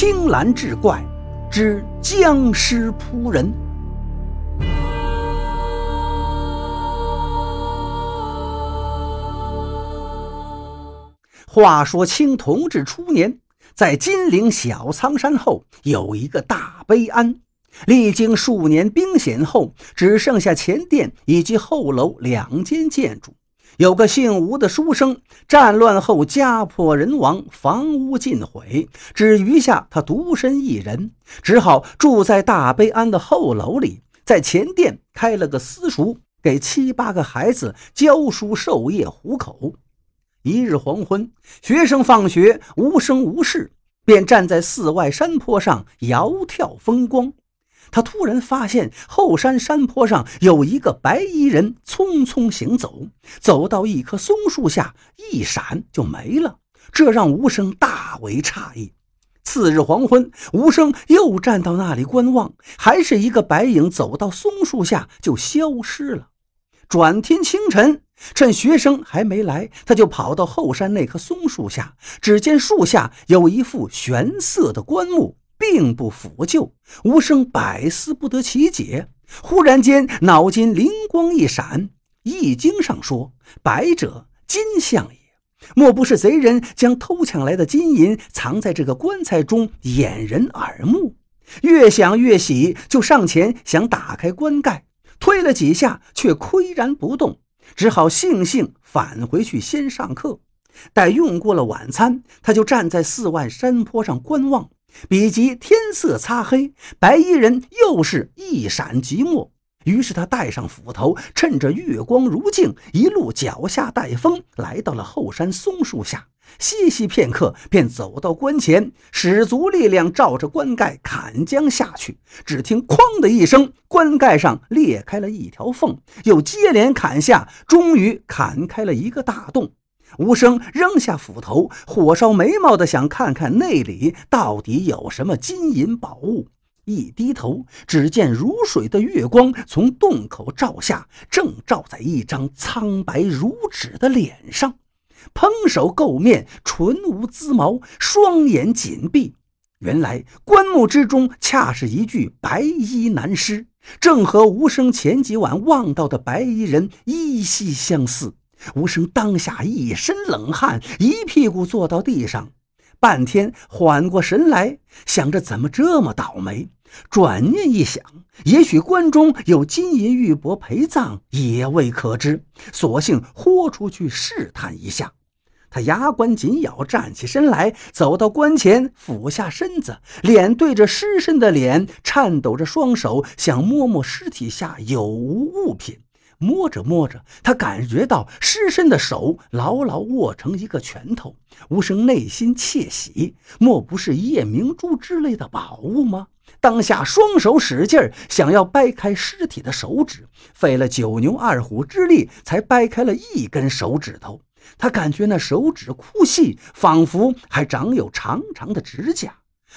青蓝志怪之僵尸扑人。话说清同治初年，在金陵小仓山后有一个大悲庵，历经数年兵险后，只剩下前殿以及后楼两间建筑。有个姓吴的书生，战乱后家破人亡，房屋尽毁，只余下他独身一人，只好住在大悲庵的后楼里，在前殿开了个私塾，给七八个孩子教书授业糊口。一日黄昏，学生放学无声无事，便站在寺外山坡上遥眺风光。他突然发现后山山坡上有一个白衣人匆匆行走，走到一棵松树下，一闪就没了。这让吴生大为诧异。次日黄昏，吴生又站到那里观望，还是一个白影走到松树下就消失了。转天清晨，趁学生还没来，他就跑到后山那棵松树下，只见树下有一副玄色的棺木。并不腐旧，吴生百思不得其解。忽然间，脑筋灵光一闪，《易经》上说：“白者，金相也。”莫不是贼人将偷抢来的金银藏在这个棺材中，掩人耳目？越想越喜，就上前想打开棺盖，推了几下，却岿然不动，只好悻悻返回去先上课。待用过了晚餐，他就站在四万山坡上观望。比及天色擦黑，白衣人又是一闪即没。于是他带上斧头，趁着月光如镜，一路脚下带风，来到了后山松树下，歇息片刻，便走到棺前，使足力量照着棺盖砍将下去。只听“哐”的一声，棺盖上裂开了一条缝，又接连砍下，终于砍开了一个大洞。吴生扔下斧头，火烧眉毛的想看看内里到底有什么金银宝物。一低头，只见如水的月光从洞口照下，正照在一张苍白如纸的脸上。蓬首垢面，唇无滋毛，双眼紧闭。原来棺木之中恰是一具白衣男尸，正和吴生前几晚望到的白衣人依稀相似。吴生当下一身冷汗，一屁股坐到地上，半天缓过神来，想着怎么这么倒霉。转念一想，也许关中有金银玉帛陪葬，也未可知。索性豁出去试探一下。他牙关紧咬，站起身来，走到棺前，俯下身子，脸对着尸身的脸，颤抖着双手，想摸摸尸体下有无物品。摸着摸着，他感觉到尸身的手牢牢握成一个拳头。吴生内心窃喜，莫不是夜明珠之类的宝物吗？当下双手使劲儿，想要掰开尸体的手指，费了九牛二虎之力，才掰开了一根手指头。他感觉那手指枯细，仿佛还长有长长的指甲。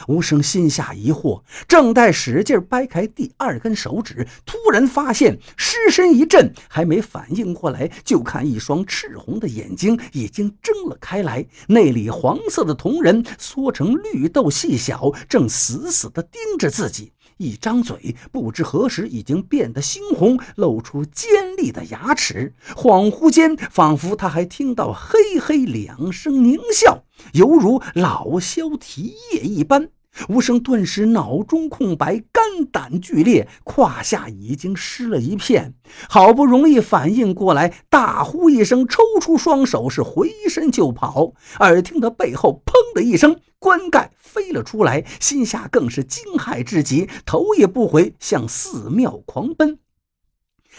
吴生心下疑惑，正待使劲掰开第二根手指，突然发现尸身一震，还没反应过来，就看一双赤红的眼睛已经睁了开来，那里黄色的瞳仁缩成绿豆细小，正死死地盯着自己。一张嘴，不知何时已经变得猩红，露出尖利的牙齿。恍惚间，仿佛他还听到“嘿嘿”两声狞笑，犹如老萧啼夜一般。吴生顿时脑中空白，肝胆俱裂，胯下已经湿了一片。好不容易反应过来，大呼一声，抽出双手，是回身就跑。耳听得背后“砰”的一声，棺盖飞了出来，心下更是惊骇至极，头也不回向寺庙狂奔。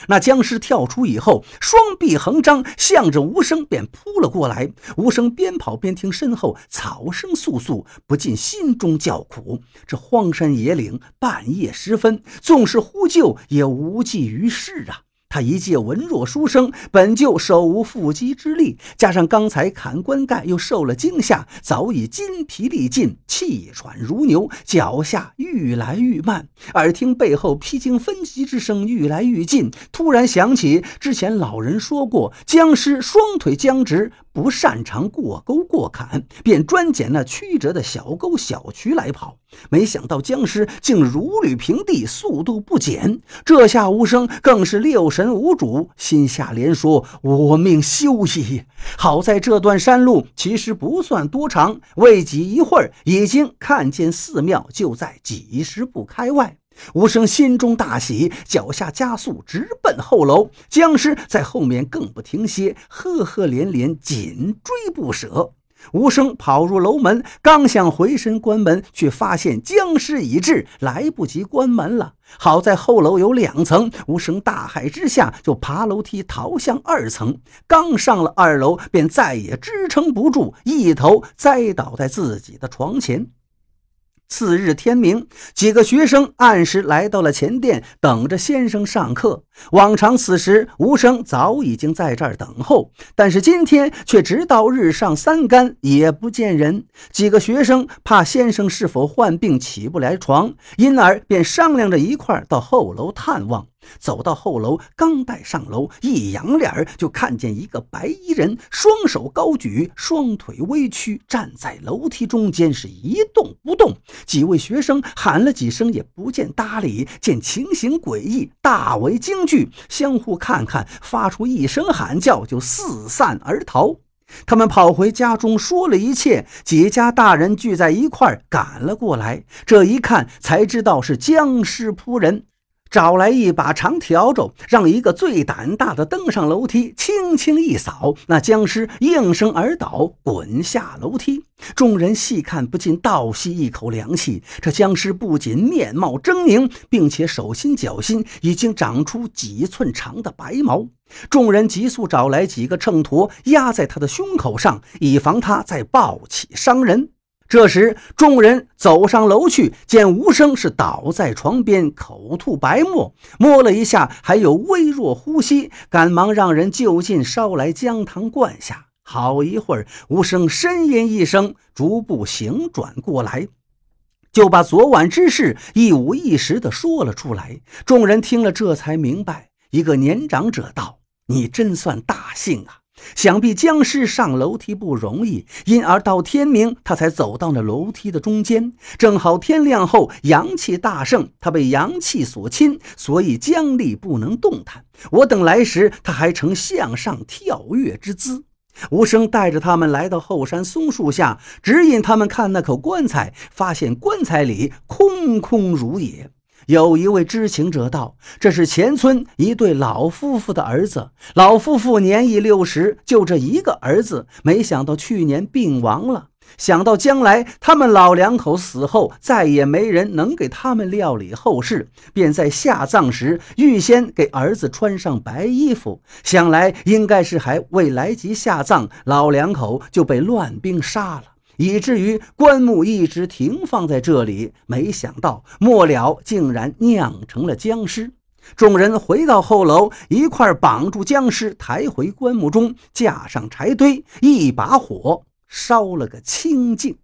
那僵尸跳出以后，双臂横张，向着无声便扑了过来。无声边跑边听身后草声簌簌，不禁心中叫苦。这荒山野岭，半夜时分，纵是呼救也无济于事啊！他一介文弱书生，本就手无缚鸡之力，加上刚才砍棺盖又受了惊吓，早已筋疲力尽，气喘如牛，脚下愈来愈慢。耳听背后披荆分棘之声愈来愈近，突然想起之前老人说过，僵尸双腿僵直，不擅长过沟过坎，便专捡那曲折的小沟小渠来跑。没想到僵尸竟如履平地，速度不减。这下无声更是六神无主，心下连说：“我命休矣！”好在这段山路其实不算多长，未几一会儿，已经看见寺庙就在几十步开外。无声心中大喜，脚下加速，直奔后楼。僵尸在后面更不停歇，赫赫连连，紧追不舍。吴生跑入楼门，刚想回身关门，却发现僵尸已至，来不及关门了。好在后楼有两层，吴生大骇之下就爬楼梯逃向二层。刚上了二楼，便再也支撑不住，一头栽倒在自己的床前。次日天明，几个学生按时来到了前殿，等着先生上课。往常此时，吴生早已经在这儿等候，但是今天却直到日上三竿也不见人。几个学生怕先生是否患病起不来床，因而便商量着一块到后楼探望。走到后楼，刚待上楼，一仰脸就看见一个白衣人，双手高举，双腿微屈，站在楼梯中间，是一动不动。几位学生喊了几声，也不见搭理。见情形诡异，大为惊惧，相互看看，发出一声喊叫，就四散而逃。他们跑回家中，说了一切。几家大人聚在一块，赶了过来。这一看，才知道是僵尸扑人。找来一把长笤帚，让一个最胆大的登上楼梯，轻轻一扫，那僵尸应声而倒，滚下楼梯。众人细看，不禁倒吸一口凉气。这僵尸不仅面貌狰狞，并且手心脚心已经长出几寸长的白毛。众人急速找来几个秤砣，压在他的胸口上，以防他再暴起伤人。这时，众人走上楼去，见无声是倒在床边，口吐白沫，摸了一下还有微弱呼吸，赶忙让人就近烧来姜汤灌下。好一会儿，无声呻吟一声，逐步醒转过来，就把昨晚之事一五一十的说了出来。众人听了，这才明白。一个年长者道：“你真算大幸啊！”想必僵尸上楼梯不容易，因而到天明，他才走到那楼梯的中间。正好天亮后，阳气大盛，他被阳气所侵，所以僵立不能动弹。我等来时，他还呈向上跳跃之姿。无声带着他们来到后山松树下，指引他们看那口棺材，发现棺材里空空如也。有一位知情者道：“这是前村一对老夫妇的儿子。老夫妇年已六十，就这一个儿子。没想到去年病亡了。想到将来他们老两口死后，再也没人能给他们料理后事，便在下葬时预先给儿子穿上白衣服。想来应该是还未来及下葬，老两口就被乱兵杀了。”以至于棺木一直停放在这里，没想到末了竟然酿成了僵尸。众人回到后楼，一块绑住僵尸，抬回棺木中，架上柴堆，一把火烧了个清净。